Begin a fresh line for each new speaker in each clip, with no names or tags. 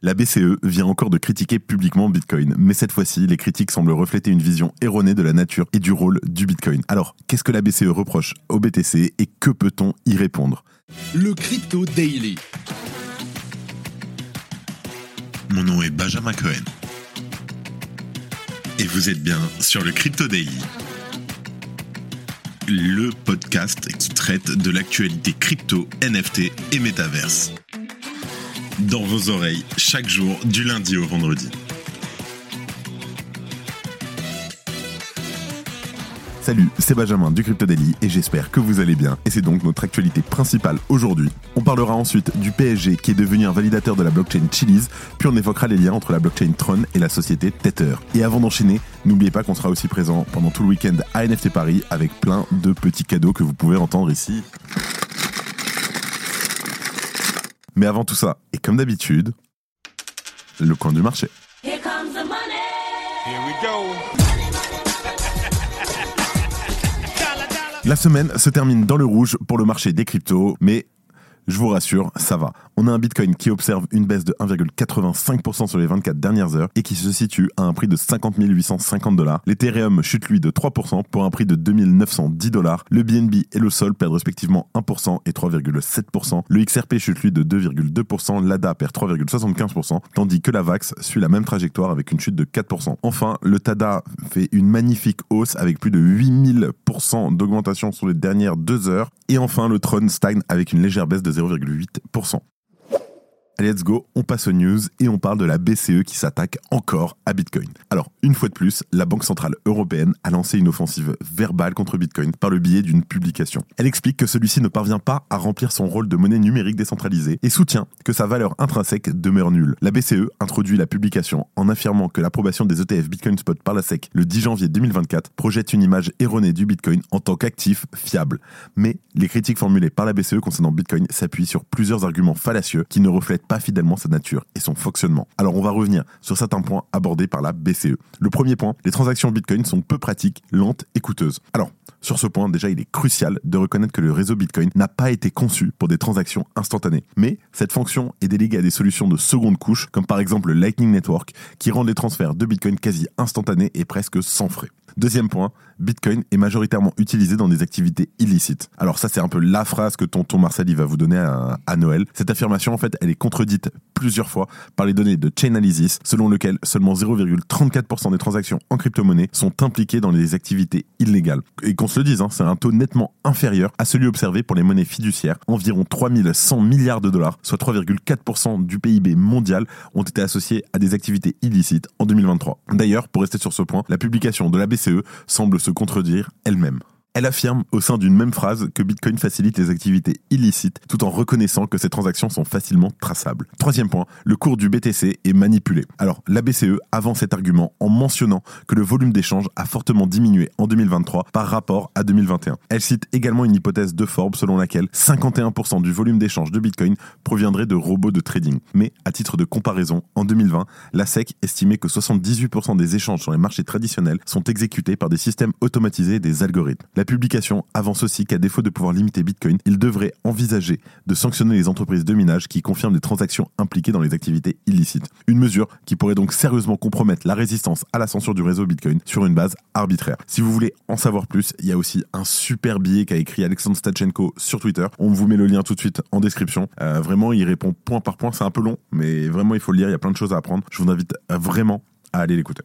La BCE vient encore de critiquer publiquement Bitcoin, mais cette fois-ci, les critiques semblent refléter une vision erronée de la nature et du rôle du Bitcoin. Alors, qu'est-ce que la BCE reproche au BTC et que peut-on y répondre?
Le Crypto Daily.
Mon nom est Benjamin Cohen. Et vous êtes bien sur le Crypto Daily. Le podcast qui traite de l'actualité crypto, NFT et métaverse dans vos oreilles chaque jour du lundi au vendredi.
Salut, c'est Benjamin du Crypto Daily et j'espère que vous allez bien. Et c'est donc notre actualité principale aujourd'hui. On parlera ensuite du PSG qui est devenu un validateur de la blockchain Chiliz, puis on évoquera les liens entre la blockchain Tron et la société Tether. Et avant d'enchaîner, n'oubliez pas qu'on sera aussi présent pendant tout le week-end à NFT Paris avec plein de petits cadeaux que vous pouvez entendre ici. Mais avant tout ça, et comme d'habitude, le coin du marché.
Here comes the money.
Here we go.
La semaine se termine dans le rouge pour le marché des cryptos, mais je vous rassure, ça va. On a un Bitcoin qui observe une baisse de 1,85% sur les 24 dernières heures et qui se situe à un prix de 50 850 dollars. L'Ethereum chute lui de 3% pour un prix de 2910 dollars. Le BNB et le Sol perdent respectivement 1% et 3,7%. Le XRP chute lui de 2,2%. L'ADA perd 3,75%, tandis que la VAX suit la même trajectoire avec une chute de 4%. Enfin, le TADA fait une magnifique hausse avec plus de 8000% d'augmentation sur les dernières deux heures. Et enfin, le Tron stagne avec une légère baisse de 0,8%. Let's go, on passe aux news et on parle de la BCE qui s'attaque encore à Bitcoin. Alors, une fois de plus, la Banque Centrale Européenne a lancé une offensive verbale contre Bitcoin par le biais d'une publication. Elle explique que celui-ci ne parvient pas à remplir son rôle de monnaie numérique décentralisée et soutient que sa valeur intrinsèque demeure nulle. La BCE introduit la publication en affirmant que l'approbation des ETF Bitcoin Spot par la SEC le 10 janvier 2024 projette une image erronée du Bitcoin en tant qu'actif fiable. Mais les critiques formulées par la BCE concernant Bitcoin s'appuient sur plusieurs arguments fallacieux qui ne reflètent pas fidèlement sa nature et son fonctionnement. Alors on va revenir sur certains points abordés par la BCE. Le premier point, les transactions Bitcoin sont peu pratiques, lentes et coûteuses. Alors, sur ce point, déjà, il est crucial de reconnaître que le réseau Bitcoin n'a pas été conçu pour des transactions instantanées. Mais cette fonction est déléguée à des solutions de seconde couche, comme par exemple le Lightning Network, qui rend les transferts de Bitcoin quasi instantanés et presque sans frais. Deuxième point, Bitcoin est majoritairement utilisé dans des activités illicites. Alors ça, c'est un peu la phrase que tonton Marsali va vous donner à, Noël. Cette affirmation, en fait, elle est contredite plusieurs fois par les données de Chainalysis, selon lequel seulement 0,34% des transactions en crypto-monnaie sont impliquées dans des activités illégales. Et qu'on se le dise, hein, c'est un taux nettement inférieur à celui observé pour les monnaies fiduciaires. Environ 3100 milliards de dollars, soit 3,4% du PIB mondial, ont été associés à des activités illicites en 2023. D'ailleurs, pour rester sur ce point, la publication de la BCE semble se contredire elle-même. Elle affirme au sein d'une même phrase que Bitcoin facilite les activités illicites tout en reconnaissant que ces transactions sont facilement traçables. Troisième point, le cours du BTC est manipulé. Alors, la BCE avance cet argument en mentionnant que le volume d'échange a fortement diminué en 2023 par rapport à 2021. Elle cite également une hypothèse de Forbes selon laquelle 51% du volume d'échange de Bitcoin proviendrait de robots de trading. Mais, à titre de comparaison, en 2020, la SEC estimait que 78% des échanges sur les marchés traditionnels sont exécutés par des systèmes automatisés et des algorithmes. La publication avance aussi qu'à défaut de pouvoir limiter Bitcoin, il devrait envisager de sanctionner les entreprises de minage qui confirment des transactions impliquées dans les activités illicites. Une mesure qui pourrait donc sérieusement compromettre la résistance à la censure du réseau Bitcoin sur une base arbitraire. Si vous voulez en savoir plus, il y a aussi un super billet qu'a écrit Alexandre Stachenko sur Twitter. On vous met le lien tout de suite en description. Euh, vraiment, il répond point par point. C'est un peu long, mais vraiment, il faut le lire. Il y a plein de choses à apprendre. Je vous invite vraiment à aller l'écouter.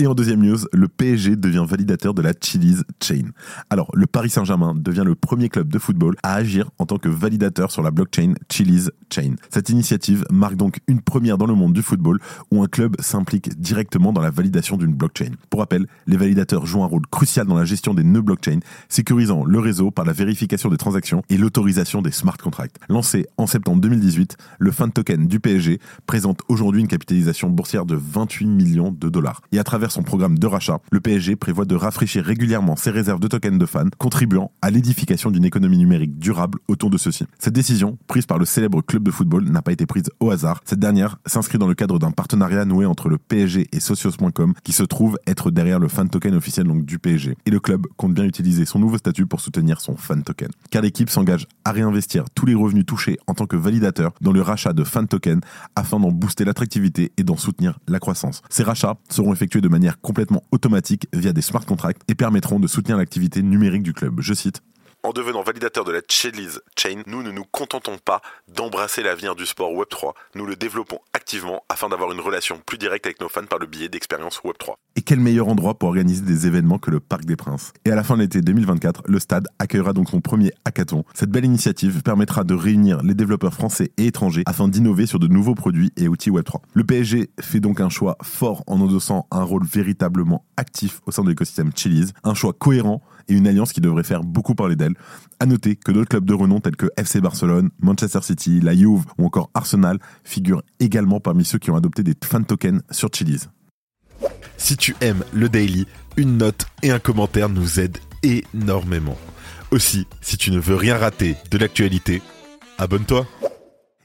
Et en deuxième news, le PSG devient validateur de la Chili's Chain. Alors, le Paris Saint-Germain devient le premier club de football à agir en tant que validateur sur la blockchain Chili's Chain. Cette initiative marque donc une première dans le monde du football où un club s'implique directement dans la validation d'une blockchain. Pour rappel, les validateurs jouent un rôle crucial dans la gestion des nœuds blockchain, sécurisant le réseau par la vérification des transactions et l'autorisation des smart contracts. Lancé en septembre 2018, le fan token du PSG présente aujourd'hui une capitalisation boursière de 28 millions de dollars. Et à travers son programme de rachat, le PSG prévoit de rafraîchir régulièrement ses réserves de tokens de fans, contribuant à l'édification d'une économie numérique durable autour de ceux-ci. Cette décision, prise par le célèbre club de football, n'a pas été prise au hasard. Cette dernière s'inscrit dans le cadre d'un partenariat noué entre le PSG et Socios.com, qui se trouve être derrière le fan token officiel du PSG. Et le club compte bien utiliser son nouveau statut pour soutenir son fan token. Car l'équipe s'engage à réinvestir tous les revenus touchés en tant que validateur dans le rachat de fan tokens afin d'en booster l'attractivité et d'en soutenir la croissance. Ces rachats seront effectués de manière complètement automatique via des smart contracts et permettront de soutenir l'activité numérique du club. Je cite
en devenant validateur de la Chili's Chain, nous ne nous contentons pas d'embrasser l'avenir du sport Web3, nous le développons activement afin d'avoir une relation plus directe avec nos fans par le biais d'expériences Web3.
Et quel meilleur endroit pour organiser des événements que le Parc des Princes? Et à la fin de l'été 2024, le stade accueillera donc son premier hackathon. Cette belle initiative permettra de réunir les développeurs français et étrangers afin d'innover sur de nouveaux produits et outils Web3. Le PSG fait donc un choix fort en endossant un rôle véritablement actif au sein de l'écosystème Chili's, un choix cohérent et une alliance qui devrait faire beaucoup parler d'elle. À noter que d'autres clubs de renom tels que FC Barcelone, Manchester City, la Juve ou encore Arsenal figurent également parmi ceux qui ont adopté des fan tokens sur Chili's.
Si tu aimes le daily, une note et un commentaire nous aident énormément. Aussi, si tu ne veux rien rater de l'actualité, abonne-toi.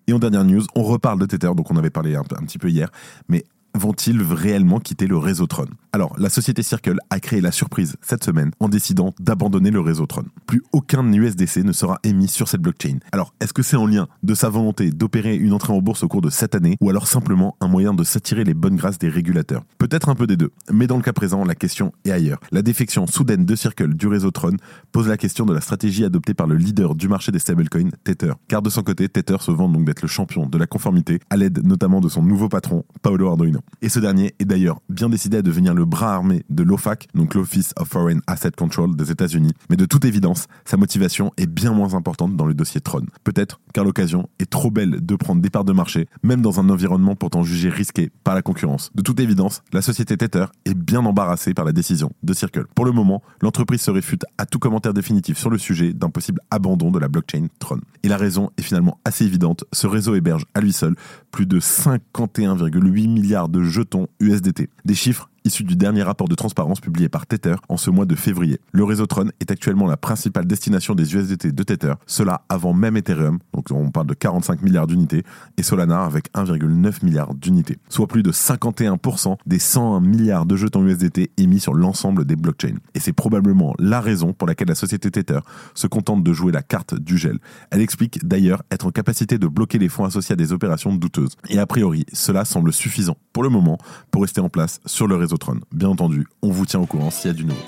Et en dernière news, on reparle de Tether, donc on avait parlé un, un petit peu hier, mais vont-ils réellement quitter le réseau Tron? Alors, la société Circle a créé la surprise cette semaine en décidant d'abandonner le réseau Tron. Plus aucun USDC ne sera émis sur cette blockchain. Alors, est-ce que c'est en lien de sa volonté d'opérer une entrée en bourse au cours de cette année ou alors simplement un moyen de s'attirer les bonnes grâces des régulateurs? Peut-être un peu des deux, mais dans le cas présent, la question est ailleurs. La défection soudaine de Circle du réseau Tron pose la question de la stratégie adoptée par le leader du marché des stablecoins, Tether. Car de son côté, Tether se vante donc d'être le champion de la conformité à l'aide notamment de son nouveau patron, Paolo Arduino. Et ce dernier est d'ailleurs bien décidé à devenir le bras armé de l'OFAC, donc l'Office of Foreign Asset Control des États-Unis. Mais de toute évidence, sa motivation est bien moins importante dans le dossier Tron. Peut-être car l'occasion est trop belle de prendre des parts de marché, même dans un environnement pourtant jugé risqué par la concurrence. De toute évidence, la société Tether est bien embarrassée par la décision de Circle. Pour le moment, l'entreprise se réfute à tout commentaire définitif sur le sujet d'un possible abandon de la blockchain Tron. Et la raison est finalement assez évidente, ce réseau héberge à lui seul plus de 51,8 milliards de jetons USDT. Des chiffres issus du dernier rapport de transparence publié par Tether en ce mois de février. Le réseau Tron est actuellement la principale destination des USDT de Tether, cela avant même Ethereum, donc on parle de 45 milliards d'unités, et Solana avec 1,9 milliard d'unités, soit plus de 51% des 101 milliards de jetons USDT émis sur l'ensemble des blockchains. Et c'est probablement la raison pour laquelle la société Tether se contente de jouer la carte du gel. Elle explique d'ailleurs être en capacité de bloquer les fonds associés à des opérations douteuses. Et a priori, cela semble suffisant pour le moment pour rester en place sur le réseau Bien entendu, on vous tient au courant s'il y a du nouveau.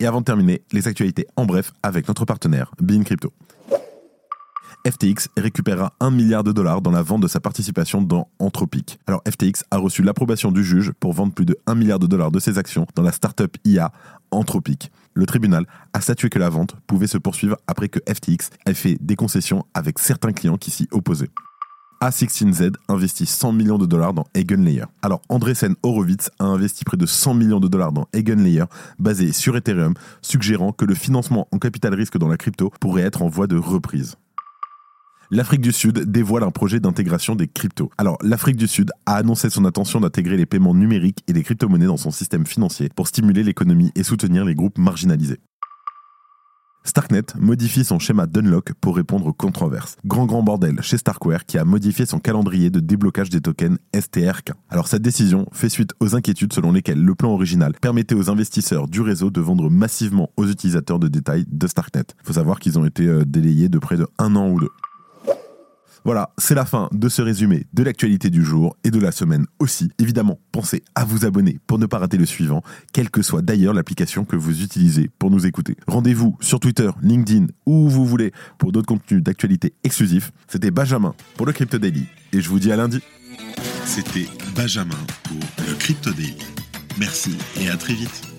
Et avant de terminer, les actualités en bref avec notre partenaire, Bean Crypto. FTX récupérera 1 milliard de dollars dans la vente de sa participation dans Anthropic. Alors FTX a reçu l'approbation du juge pour vendre plus de 1 milliard de dollars de ses actions dans la startup IA Anthropic. Le tribunal a statué que la vente pouvait se poursuivre après que FTX ait fait des concessions avec certains clients qui s'y opposaient. A16Z investit 100 millions de dollars dans Eigenlayer. Alors Andresen Horowitz a investi près de 100 millions de dollars dans Eigenlayer basé sur Ethereum, suggérant que le financement en capital risque dans la crypto pourrait être en voie de reprise. L'Afrique du Sud dévoile un projet d'intégration des cryptos. Alors, l'Afrique du Sud a annoncé son intention d'intégrer les paiements numériques et les crypto-monnaies dans son système financier pour stimuler l'économie et soutenir les groupes marginalisés. Starknet modifie son schéma d'unlock pour répondre aux controverses. Grand grand bordel chez Starkware qui a modifié son calendrier de déblocage des tokens STRK. Alors cette décision fait suite aux inquiétudes selon lesquelles le plan original permettait aux investisseurs du réseau de vendre massivement aux utilisateurs de détail de Starknet. Faut savoir qu'ils ont été euh, délayés de près de un an ou deux. Voilà, c'est la fin de ce résumé de l'actualité du jour et de la semaine aussi. Évidemment, pensez à vous abonner pour ne pas rater le suivant, quelle que soit d'ailleurs l'application que vous utilisez pour nous écouter. Rendez-vous sur Twitter, LinkedIn, où vous voulez pour d'autres contenus d'actualité exclusifs. C'était Benjamin pour le Crypto Daily et je vous dis à lundi.
C'était
Benjamin pour le Crypto Daily. Merci et à très vite.